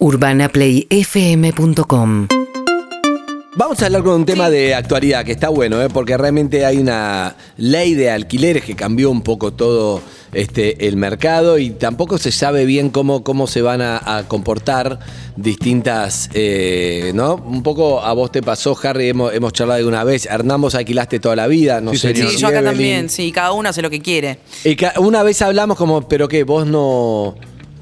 UrbanaPlayFM.com Vamos a hablar con un tema de actualidad que está bueno, ¿eh? porque realmente hay una ley de alquileres que cambió un poco todo este, el mercado y tampoco se sabe bien cómo, cómo se van a, a comportar distintas, eh, ¿no? Un poco a vos te pasó, Harry, hemos, hemos charlado alguna vez, Hernán, vos alquilaste toda la vida, no Sí, sé señor. Sí, yo acá Evelyn. también, sí, cada uno hace lo que quiere. Y una vez hablamos como, pero qué, vos no...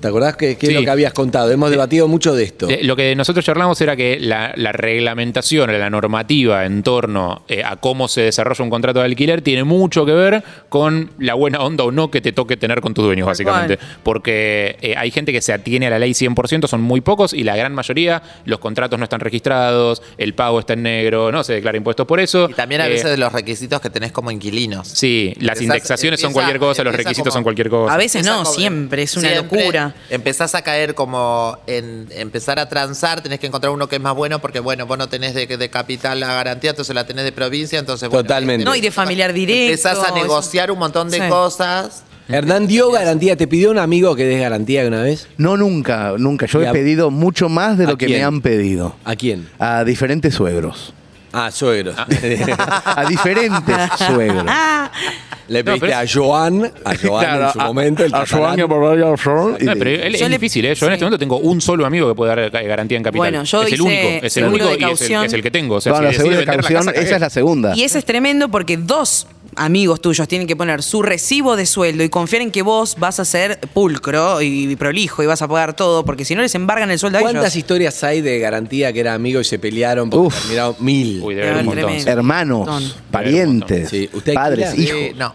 ¿Te acordás que, qué es lo que habías contado? Hemos debatido mucho de esto. Lo que nosotros charlamos era que la, la reglamentación, la normativa en torno eh, a cómo se desarrolla un contrato de alquiler tiene mucho que ver con la buena onda o no que te toque tener con tus dueños, básicamente. Porque eh, hay gente que se atiene a la ley 100%, son muy pocos, y la gran mayoría, los contratos no están registrados, el pago está en negro, no se declara impuestos por eso. Y también a Eh, veces los requisitos que tenés como inquilinos. Sí, las indexaciones son cualquier cosa, los requisitos como- son cualquier cosa. A veces no, siempre, es una siempre locura. Empezás a caer como en empezar a transar, tenés que encontrar uno que es más bueno porque, bueno, vos no tenés de, de capital la garantía, entonces la tenés de provincia, entonces... bueno, Totalmente. No, y de familiar directo. Empezás a negociar un montón de Sí. cosas. Hernán dio garantía, ¿te pidió un amigo que des garantía una vez? No, nunca, nunca. Yo ¿Y he pedido mucho más de ¿A lo que quién? me han pedido. ¿A quién? A diferentes suegros. Ah, suegro. A diferentes suegros. Le No, pediste pero a Joan, a Joan en su a- momento, el a catalán. Joan por a Joan, y- No, pero él es le- difícil, ¿eh? Yo sí. en este momento tengo un solo amigo que puede dar garantía en capital. Bueno, yo es el hice único, es el seguro único de y es el, caución. es el que tengo. O sea, No, si la decido segunda de vender la caución, casa, cagué. esa es la segunda. Y eso es tremendo porque dos amigos tuyos tienen que poner su recibo de sueldo y confiar en que vos vas a ser pulcro y prolijo y vas a pagar todo, porque si no les embargan el sueldo a ¿Cuántas ellos. historias hay de garantía que era amigo y se pelearon porque Uf. terminaron mil? Uy, haber un montón. Hermanos, parientes, Sí, ¿usted padres, hijos. Eh, no,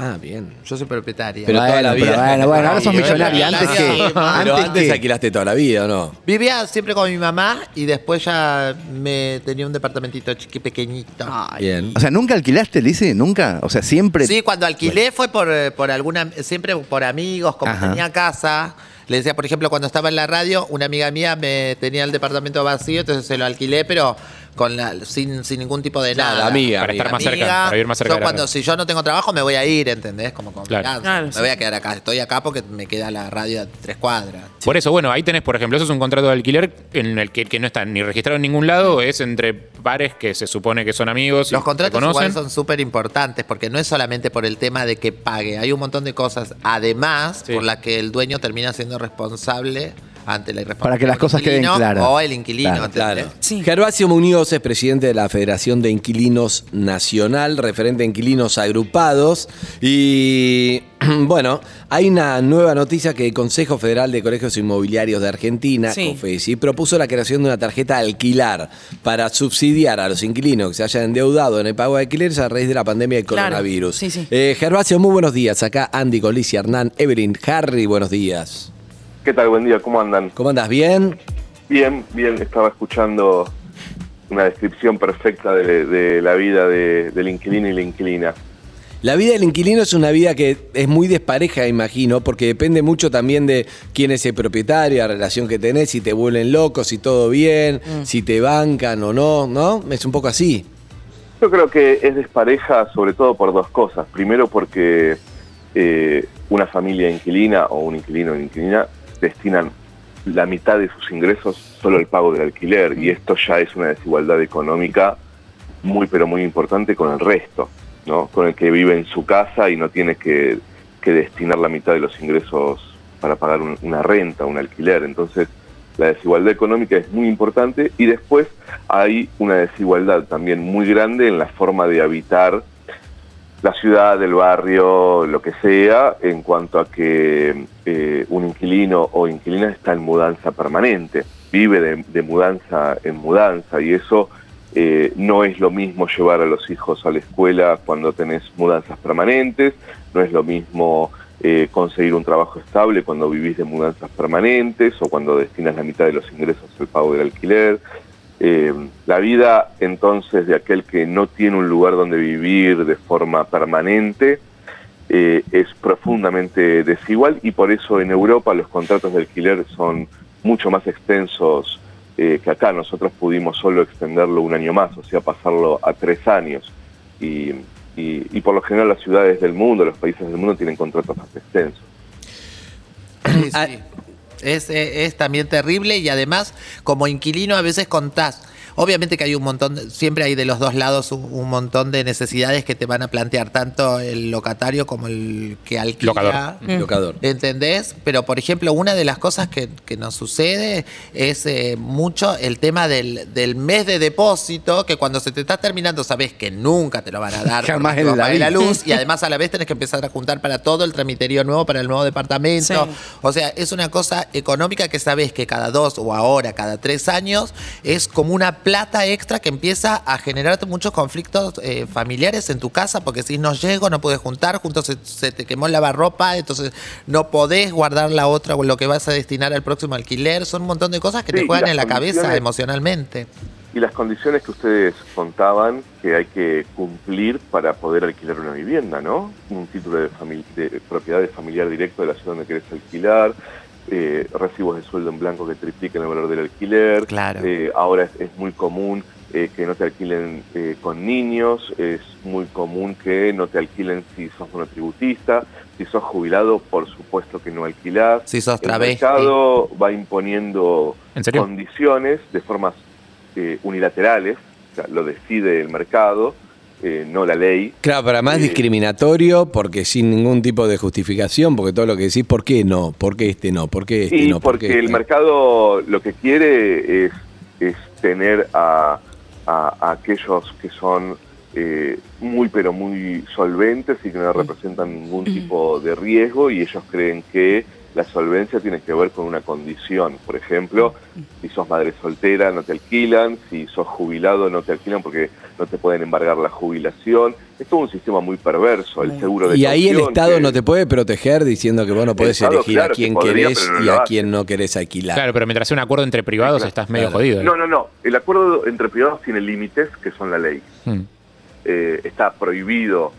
Ah, bien. yo soy propietaria. Pero toda la vida. pero bueno, bueno, ahora sos bueno, Antes que. pero Pero Antes antes que. alquilaste toda la vida, ¿o no? Vivía siempre con mi mamá y después ya me tenía un departamentito chiqui pequeñito. Bien. O sea, ¿nunca alquilaste, Lice? ¿Nunca? O sea, siempre. Sí, cuando alquilé fue por, eh, por alguna, siempre por amigos, como Ajá. tenía casa. Le decía, por ejemplo, cuando estaba en la radio, una amiga mía me tenía el departamento vacío, entonces se lo alquilé, pero con la, sin, sin ningún tipo de Nada, nada. amiga, Para amiga. estar más cerca, para vivir más cerca Yo la cuando, si yo no tengo trabajo, me voy a ir, ¿entendés? Como con Claro. venganza. Claro, me sí. voy a quedar acá. Estoy acá porque me queda la radio a tres cuadras. Por eso, bueno, ahí tenés, por ejemplo, eso es un contrato de alquiler en el que, que no está ni registrado en ningún lado, es entre pares que se supone que son amigos. y Los se contratos conocen. igual son súper importantes porque no es solamente por el tema de que pague, hay un montón de cosas además Sí. por las que el dueño termina siendo responsable ante la irresponsabilidad Para que las cosas queden claras. O el inquilino, Claro. Claro. Sí. Gervasio Muñoz es presidente de la Federación de Inquilinos Nacional, referente a inquilinos agrupados. Y bueno, hay una nueva noticia que el Consejo Federal de Colegios Inmobiliarios de Argentina, Sí. COFESI, propuso la creación de una tarjeta de alquilar para subsidiar a los inquilinos que se hayan endeudado en el pago de alquileres a raíz de la pandemia del Claro. coronavirus. Sí, sí. Eh, Gervasio, muy buenos días. Acá Andy, Colicia, Hernán, Evelyn, Harry, buenos días. ¿Qué tal? Buen día, ¿cómo andan? ¿Cómo andas? ¿Bien? Bien, bien, estaba escuchando una descripción perfecta de, de la vida de- del inquilino y la inquilina. La vida del inquilino es una vida que es muy despareja, imagino, porque depende mucho también de quién es el propietario, la relación que tenés, si te vuelven locos, si todo bien, si te bancan o no, ¿no? Es un poco así. Yo creo que es despareja sobre todo por dos cosas. Primero porque eh, una familia inquilina o un inquilino o inquilina destinan la mitad de sus ingresos solo al pago del alquiler y esto ya es una desigualdad económica muy pero muy importante con el resto, ¿no? Con el que vive en su casa y no tiene que, que destinar la mitad de los ingresos para pagar un- una renta, un alquiler. Entonces, la desigualdad económica es muy importante y después hay una desigualdad también muy grande en la forma de habitar la ciudad, el barrio, lo que sea, en cuanto a que eh, un inquilino o inquilina está en mudanza permanente, vive de, de mudanza en mudanza y eso eh, no es lo mismo llevar a los hijos a la escuela cuando tenés mudanzas permanentes, no es lo mismo eh, conseguir un trabajo estable cuando vivís de mudanzas permanentes o cuando destinas la mitad de los ingresos al pago del alquiler. Eh, la vida entonces de aquel que no tiene un lugar donde vivir de forma permanente eh, es profundamente desigual y por eso en Europa los contratos de alquiler son mucho más extensos eh, que acá. Nosotros pudimos solo extenderlo un año más, o sea, pasarlo a tres años. Y, y- y por lo general las ciudades del mundo, los países del mundo tienen contratos más extensos. Sí, Ah, sí. Es, eh, es también terrible y además, como inquilino, a veces contás. Obviamente que hay un montón, de- siempre hay de los dos lados un, un montón de necesidades que te van a plantear tanto el locatario como el que alquila. Locador. Locador. ¿Entendés? Pero, por ejemplo, una de las cosas que, que nos sucede es eh, mucho el tema del, del mes de depósito, que cuando se te está terminando sabes que nunca te lo van a dar. Jamás en te va a la pagar la luz y además a la vez tenés que empezar a juntar para todo el tramiterio nuevo, para el nuevo departamento. Sí. O sea, es una cosa económica que sabes que cada dos o ahora cada tres años es como una plata extra que empieza a generarte muchos conflictos eh, familiares en tu casa porque si no llego, no puedes juntar, juntos se, se te quemó el lavarropa, entonces no podés guardar la otra o lo que vas a destinar al próximo alquiler. Son un montón de cosas que Sí, te juegan en la cabeza emocionalmente. Y las condiciones que ustedes contaban que hay que cumplir para poder alquilar una vivienda, ¿no? Un título de, de propiedad de familiar directo de la ciudad donde querés alquilar, eh, recibos de sueldo en blanco que tripliquen el valor del alquiler. Claro. Eh, ahora es, es muy común eh, que no te alquilen eh, con niños, es muy común que no te alquilen si sos monotributista, si sos jubilado, por supuesto que no alquilás. Si sos El travesti. mercado va imponiendo condiciones de formas eh, unilaterales, o sea, lo decide el mercado, eh, no la ley. Claro, pero además Eh, discriminatorio, porque sin ningún tipo de justificación, porque todo lo que decís, ¿por qué no? ¿Por qué este no? ¿Por qué este Y no? ¿Por porque qué el este? mercado lo que quiere es, es tener a, a- a aquellos que son eh, muy pero muy solventes y que no representan ningún tipo de riesgo y ellos creen que la solvencia tiene que ver con una condición. Por ejemplo, si sos madre soltera no te alquilan, si sos jubilado no te alquilan porque no te pueden embargar la jubilación. Es todo un sistema muy perverso, el seguro de Y ahí el Estado que- no te puede proteger diciendo que vos no podés Estado, elegir claro a quién que podría, querés no y a quién no querés alquilar. Claro, pero mientras sea un acuerdo entre privados Claro, estás medio claro. jodido. ¿eh? No, no, no. El acuerdo entre privados tiene límites que son la ley. Mm. Eh, está prohibido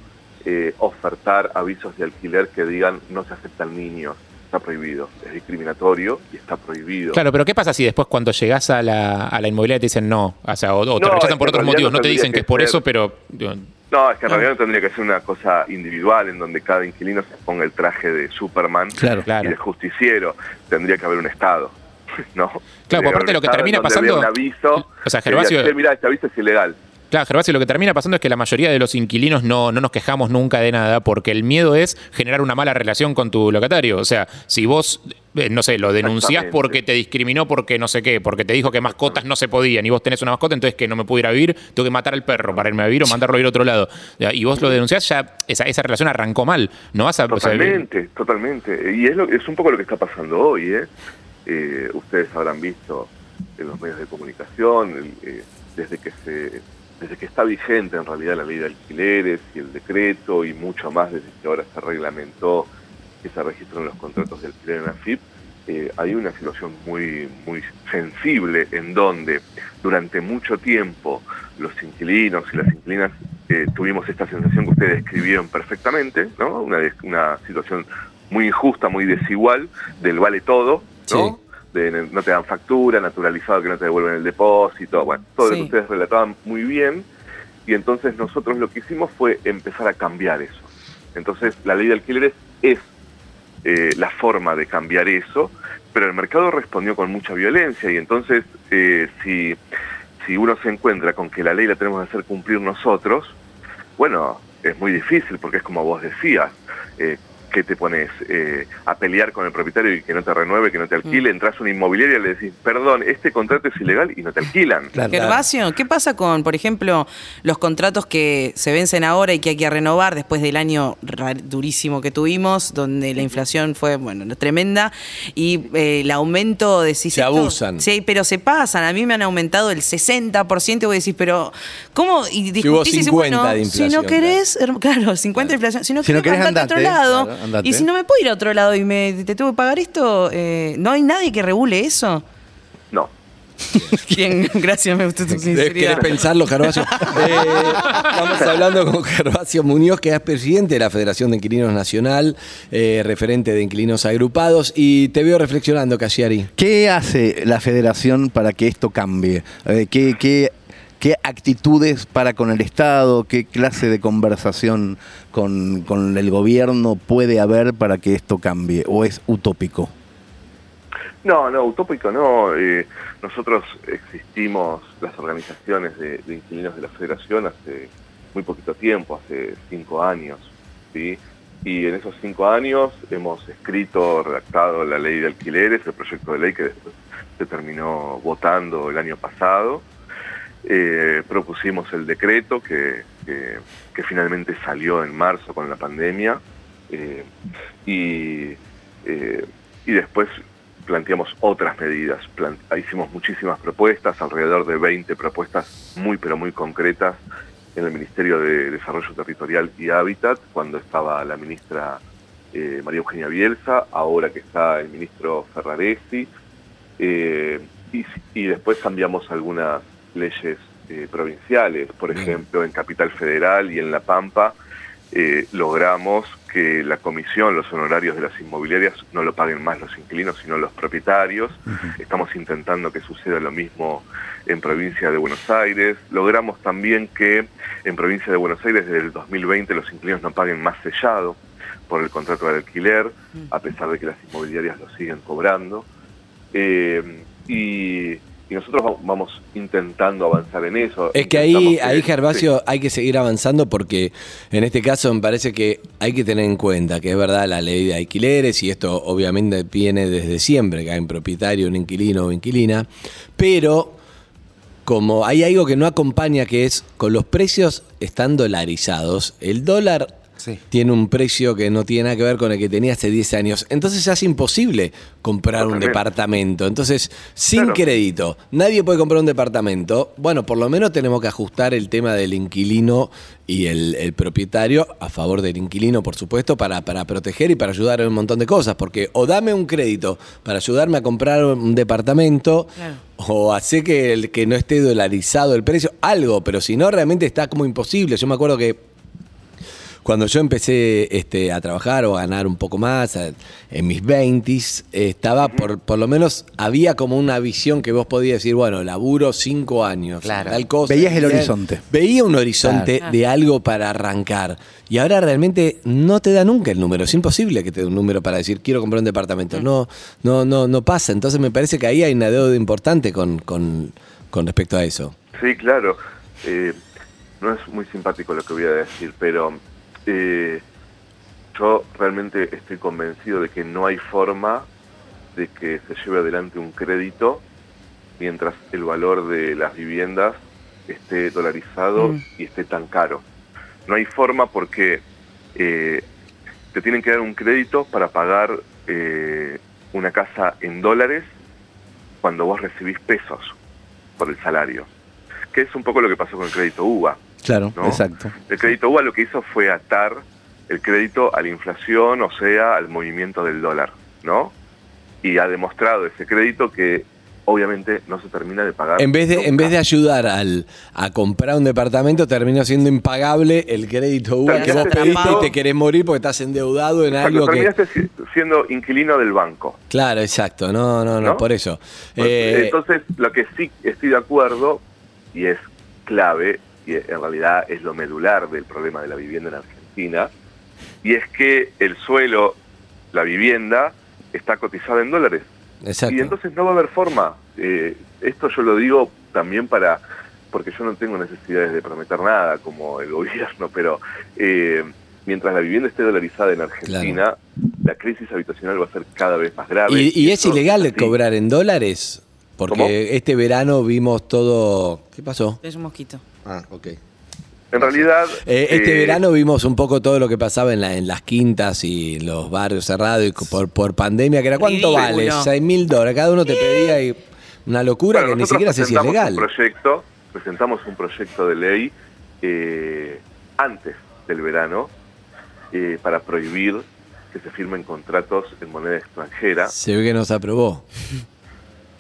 eh, ofertar avisos de alquiler que digan no se aceptan niños. Está prohibido. Es discriminatorio y está prohibido. Claro, pero ¿qué pasa si después cuando llegás a la, a la inmobiliaria te dicen no? O sea, o, o te No, rechazan por otros motivos. no No te dicen que es por ser. eso, pero... digo, No, es que en realidad no tendría que ser una cosa individual en donde cada inquilino se ponga el traje de Superman Claro, claro. y de justiciero. Tendría que haber un Estado. ¿no? Tendría aparte haber lo que termina pasando- un aviso. O sea, Gervasio- "Che, mirá, este aviso es ilegal. Claro, Gervasio, lo que termina pasando es que la mayoría de los inquilinos no, no nos quejamos nunca de nada porque el miedo es generar una mala relación con tu locatario. O sea, si vos, eh, no sé, lo denunciás porque te discriminó porque no sé qué, porque te dijo que mascotas no se podían y vos tenés una mascota, entonces que no me puedo ir a vivir, tengo que matar al perro para irme a vivir o mandarlo a ir a otro lado. Y vos lo denunciás, ya esa, esa relación arrancó mal. No vas a... o sea, Totalmente, totalmente. Y es, lo, es un poco lo que está pasando hoy. ¿eh? Eh, ustedes habrán visto en los medios de comunicación, eh, desde que se desde que está vigente en realidad la ley de alquileres y el decreto y mucho más desde que ahora se reglamentó que se registran los contratos de alquiler en AFIP, eh, hay una situación muy, muy sensible en donde durante mucho tiempo los inquilinos y las inquilinas eh, tuvimos esta sensación que ustedes describieron perfectamente, ¿no? Una, una situación muy injusta, muy desigual, del vale todo, ¿no? De no te dan factura, naturalizado que no te devuelven el depósito, bueno, todo lo Sí. que ustedes relataban muy bien, y entonces nosotros lo que hicimos fue empezar a cambiar eso. Entonces la ley de alquileres es eh, la forma de cambiar eso, pero el mercado respondió con mucha violencia y entonces eh, si, si uno se encuentra con que la ley la tenemos que hacer cumplir nosotros, bueno, es muy difícil porque es como vos decías, eh, que te pones eh, a pelear con el propietario y que no te renueve, que no te alquile, entras a una inmobiliaria y le decís, perdón, este contrato es ilegal y no te alquilan. Claro. Gervasio, ¿qué pasa con, por ejemplo, los contratos que se vencen ahora y que hay que renovar después del año durísimo que tuvimos, donde la inflación fue, bueno, no- tremenda, y eh, el aumento de... Si Se abusan. Sí, pero se pasan. A mí me han aumentado el 60% y vos decís, pero ¿cómo? Y hubo discutís y decís, 50 bueno, de si no querés, claro, 50 de inflación, si no, Si no querés, andate a otro lado, claro, andate. y si no me puedo ir a otro lado y me te tengo que pagar esto, eh, ¿no hay nadie que regule eso? No. Bien, gracias, me gustó tu ¿Querés, sinceridad. querés pensarlo, Gervasio? Eh, estamos hablando con Gervasio Muñoz, que es presidente de la Federación de Inquilinos Nacional, eh, referente de inquilinos agrupados, y te veo reflexionando, Cassiari. ¿Qué hace la federación para que esto cambie? Eh, ¿qué, qué, qué actitudes para con el Estado? ¿Qué clase de conversación con, con el gobierno puede haber para que esto cambie? ¿O es utópico? No, no, utópico no. Eh, nosotros existimos, las organizaciones de, de inquilinos de la Federación, hace muy poquito tiempo, hace cinco años, ¿sí? Y en esos cinco años hemos escrito, redactado la ley de alquileres, el proyecto de ley que después se terminó votando el año pasado. Eh, propusimos el decreto que, finalmente salió en marzo con la pandemia. eh, y, eh, y después planteamos otras medidas. Hicimos muchísimas propuestas, alrededor de 20 propuestas muy pero muy concretas en el Ministerio de Desarrollo Territorial y Hábitat, cuando estaba la ministra eh, María Eugenia Bielsa, ahora que está el ministro Ferraresi, y después cambiamos algunas leyes eh, provinciales, por ejemplo, en Capital Federal y en La Pampa, eh, logramos que la comisión, los honorarios de las inmobiliarias no lo paguen más los inquilinos, sino los propietarios. Estamos intentando que suceda lo mismo en provincia de Buenos Aires. Logramos también que en provincia de Buenos Aires desde el 2020 los inquilinos no paguen más sellado por el contrato de alquiler, a pesar de que las inmobiliarias lo siguen cobrando. Eh, y, y nosotros va- vamos intentando avanzar en eso. Es que ahí, ahí sí. Gervasio, hay que seguir avanzando porque en este caso me parece que hay que tener en cuenta que es verdad la ley de alquileres y esto obviamente viene desde siempre, que hay un propietario, un inquilino o inquilina, pero como hay algo que no acompaña que es con los precios están dolarizados, el dólar Sí. tiene un precio que no tiene nada que ver con el que tenía hace 10 años. Entonces ya es imposible comprar un departamento. Entonces, sin Claro. crédito, nadie puede comprar un departamento. Bueno, por lo menos tenemos que ajustar el tema del inquilino y el, el propietario a favor del inquilino, por supuesto, para, para proteger y para ayudar en un montón de cosas. Porque o dame un crédito para ayudarme a comprar un departamento, Claro. o hace que, el, que no esté dolarizado el precio, algo, pero si no, realmente está como imposible. Yo me acuerdo que cuando yo empecé este, a trabajar o a ganar un poco más, a- en mis 20s, estaba por, por lo menos, había como una visión que vos podías decir, bueno, laburo cinco años, Claro. tal cosa. Veías el horizonte. Veía un horizonte Claro. de algo para arrancar. Y ahora realmente no te da nunca el número. Es imposible que te dé un número para decir, quiero comprar un departamento. No, no, no, no pasa. Entonces me parece que ahí hay una deuda importante con, con, con respecto a eso. Sí, claro. Eh, no es muy simpático lo que voy a decir, pero eh, yo realmente estoy convencido de que no hay forma de que se lleve adelante un crédito mientras el valor de las viviendas esté dolarizado Mm. y esté tan caro. No hay forma porque eh, te tienen que dar un crédito para pagar eh, una casa en dólares cuando vos recibís pesos por el salario, que es un poco lo que pasó con el crédito UBA. Claro, ¿no? exacto. El crédito UBA lo que hizo fue atar el crédito a la inflación, o sea, al movimiento del dólar, ¿no? Y ha demostrado ese crédito que obviamente no se termina de pagar. En vez de, en vez de ayudar al, a comprar un departamento, terminó siendo impagable el crédito UBA que vos pediste y te querés morir porque estás endeudado en Exacto, algo que... terminaste si- siendo inquilino del banco. Claro, exacto. No, no, no, ¿No? por eso. Pues, Eh, Entonces, lo que sí estoy de acuerdo, y es clave, en realidad es lo medular del problema de la vivienda en Argentina, y es que el suelo, la vivienda, está cotizada en dólares. exacto. Y entonces no va a haber forma. Eh, esto yo lo digo también para, porque yo no tengo necesidades de prometer nada como el gobierno, pero eh, mientras la vivienda esté dolarizada en Argentina, la crisis habitacional va a ser cada vez más grave. ¿Y, y es ilegal así. cobrar en dólares? Porque ¿Cómo? este verano vimos todo... ¿Qué pasó? Es un mosquito. Ah, ok. En realidad... Eh, este eh, verano vimos un poco todo lo que pasaba en, la- en las quintas y los barrios cerrados y por, por pandemia, que era ¿cuánto Ridículo. vale? 6 mil dólares. Cada uno te pedía y una locura bueno, que ni siquiera sé si es presentamos legal. Un proyecto, presentamos un proyecto de ley eh, antes del verano eh, para prohibir que se firmen contratos en moneda extranjera. Se ve que no se aprobó.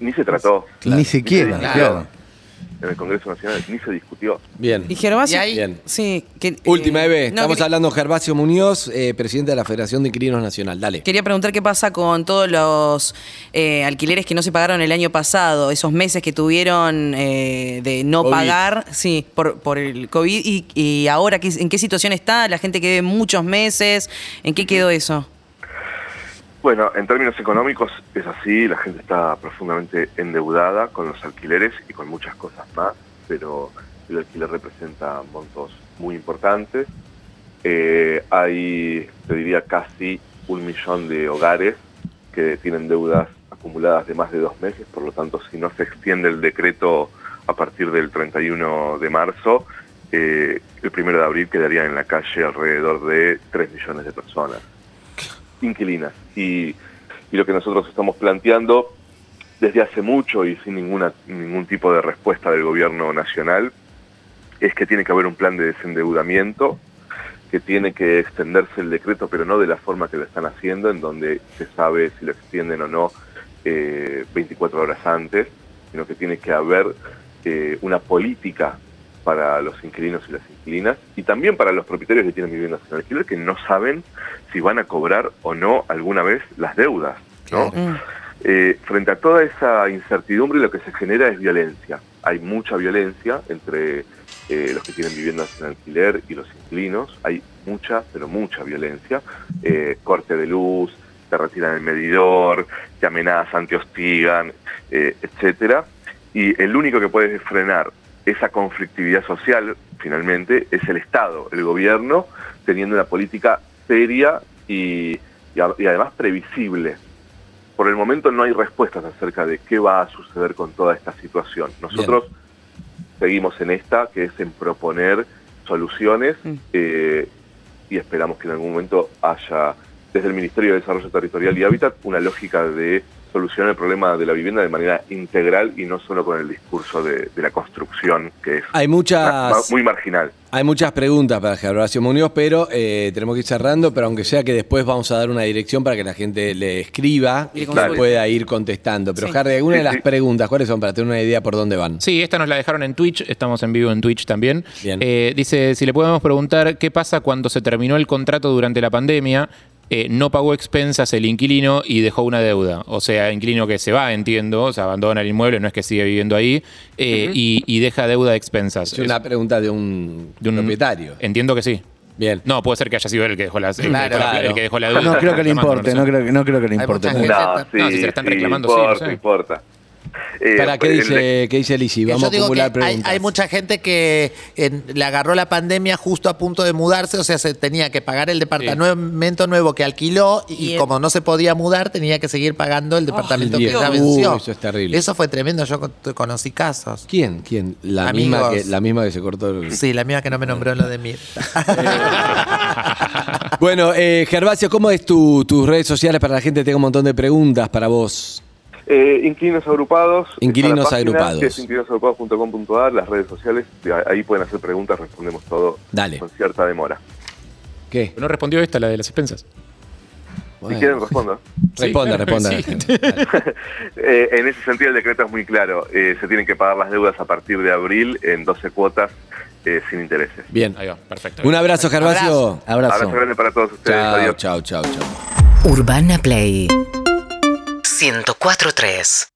Ni se trató. Ni siquiera, Ni se claro. En el Congreso Nacional ni se discutió. Bien. Y Gervasio. Y ahí- Bien. Sí. Que, Última, eh, Eve. no, Estamos quería- hablando Gervasio Muñoz, eh, presidente de la Federación de Inquilinos Nacional. Dale. Quería preguntar qué pasa con todos los eh, alquileres que no se pagaron el año pasado, esos meses que tuvieron eh, de no COVID. pagar, sí, por, por el COVID, y, y ahora ¿qué- en qué situación está la gente que debe muchos meses, en qué quedó eso. Bueno, en términos económicos es así, la gente está profundamente endeudada con los alquileres y con muchas cosas más, pero el alquiler representa montos muy importantes. Eh, hay, te diría, casi un millón de hogares que tienen deudas acumuladas de más de dos meses, por lo tanto, si no se extiende el decreto a partir del 31 de marzo, eh, el primero de abril quedaría en la calle alrededor de 3 millones de personas inquilinas. Y, y lo que nosotros estamos planteando desde hace mucho y sin ninguna, ningún tipo de respuesta del gobierno nacional es que tiene que haber un plan de desendeudamiento, que tiene que extenderse el decreto, pero no de la forma que lo están haciendo, en donde se sabe si lo extienden o no eh, 24 horas antes, sino que tiene que haber eh, una política para los inquilinos y las inquilinas y también para los propietarios que tienen viviendas en alquiler que no saben si van a cobrar o no alguna vez las deudas. ¿no? Eh, frente a toda esa incertidumbre lo que se genera es violencia. Hay mucha violencia entre eh, los que tienen viviendas en alquiler y los inquilinos. Hay mucha, pero mucha violencia. Eh, corte de luz, te retiran el medidor, te amenazan, te hostigan, etcétera. Y el único que puede frenar esa conflictividad social, finalmente, es el Estado, el gobierno, teniendo una política seria y, y a- y además previsible. Por el momento no hay respuestas acerca de qué va a suceder con toda esta situación. Nosotros seguimos en esta, que es en proponer soluciones Mm. eh, y esperamos que en algún momento haya, desde el Ministerio de Desarrollo Territorial y Hábitat, una lógica de solucionar el problema de la vivienda de manera integral y no solo con el discurso de, de la construcción, que es Hay ma- ma- muchas, muy marginal. hay muchas preguntas para Gervasio Muñoz, pero eh, tenemos que ir cerrando, pero aunque sea que después vamos a dar una dirección para que la gente le escriba Y pueda ir contestando. Pero Sí. Harry, alguna de las sí. preguntas, ¿cuáles son? Para tener una idea por dónde van. Sí, esta nos la dejaron en Twitch, estamos en vivo en Twitch también. Bien. Eh, dice, si le podemos preguntar qué pasa cuando se terminó el contrato durante la pandemia, eh, no pagó expensas el inquilino y dejó una deuda. O sea, inquilino que se va, entiendo, o sea, abandona el inmueble, no es que sigue viviendo ahí, eh, y, y deja deuda de expensas. Es una pregunta de un, de un- propietario. Entiendo que sí. Bien. No, puede ser que haya sido él el que dejó, las, el que Claro. dejó la- el Claro. que dejó la deuda. No creo que le importe, no creo, que- no creo que le importe No, sí, No, si se la están sí, reclamando, sí, no importa, sé. importa. Eh, ¿Para qué el- dice, qué dice Lisi? Vamos yo a acumular que preguntas. hay mucha gente que en- le agarró la pandemia justo a punto de mudarse, o sea, se tenía que pagar el departamento nuevo que alquiló y, Y el- como no se podía mudar, tenía que seguir pagando el departamento que ya Uh, venció. eso es terrible. Eso fue tremendo, yo con- conocí casos. ¿Quién? ¿Quién? La misma, que, la misma que se cortó el... Sí, la mía que no me nombró en lo de mí. Bueno, eh, Gervasio, ¿cómo es tu, tus redes sociales para la gente? Tengo un montón de preguntas para vos. Eh, inquilinos agrupados. Inquilinos página, agrupados. Que es inquilinosagrupados.com.ar, las redes sociales, ahí pueden hacer preguntas, respondemos todo Dale. con cierta demora. ¿Qué? No respondió esta, la de las expensas. Bueno. Si quieren, respondo. Responda, Sí, responda. sí. Eh, en ese sentido, el decreto es muy claro. Eh, se tienen que pagar las deudas a partir de abril en 12 cuotas eh, sin intereses. Bien. Ahí va, perfecto. Un abrazo, Gervasio. Abrazo. Abrazo grande para todos ustedes. Chao, Adiós. chao, chao, chao. Urbana Play 104.3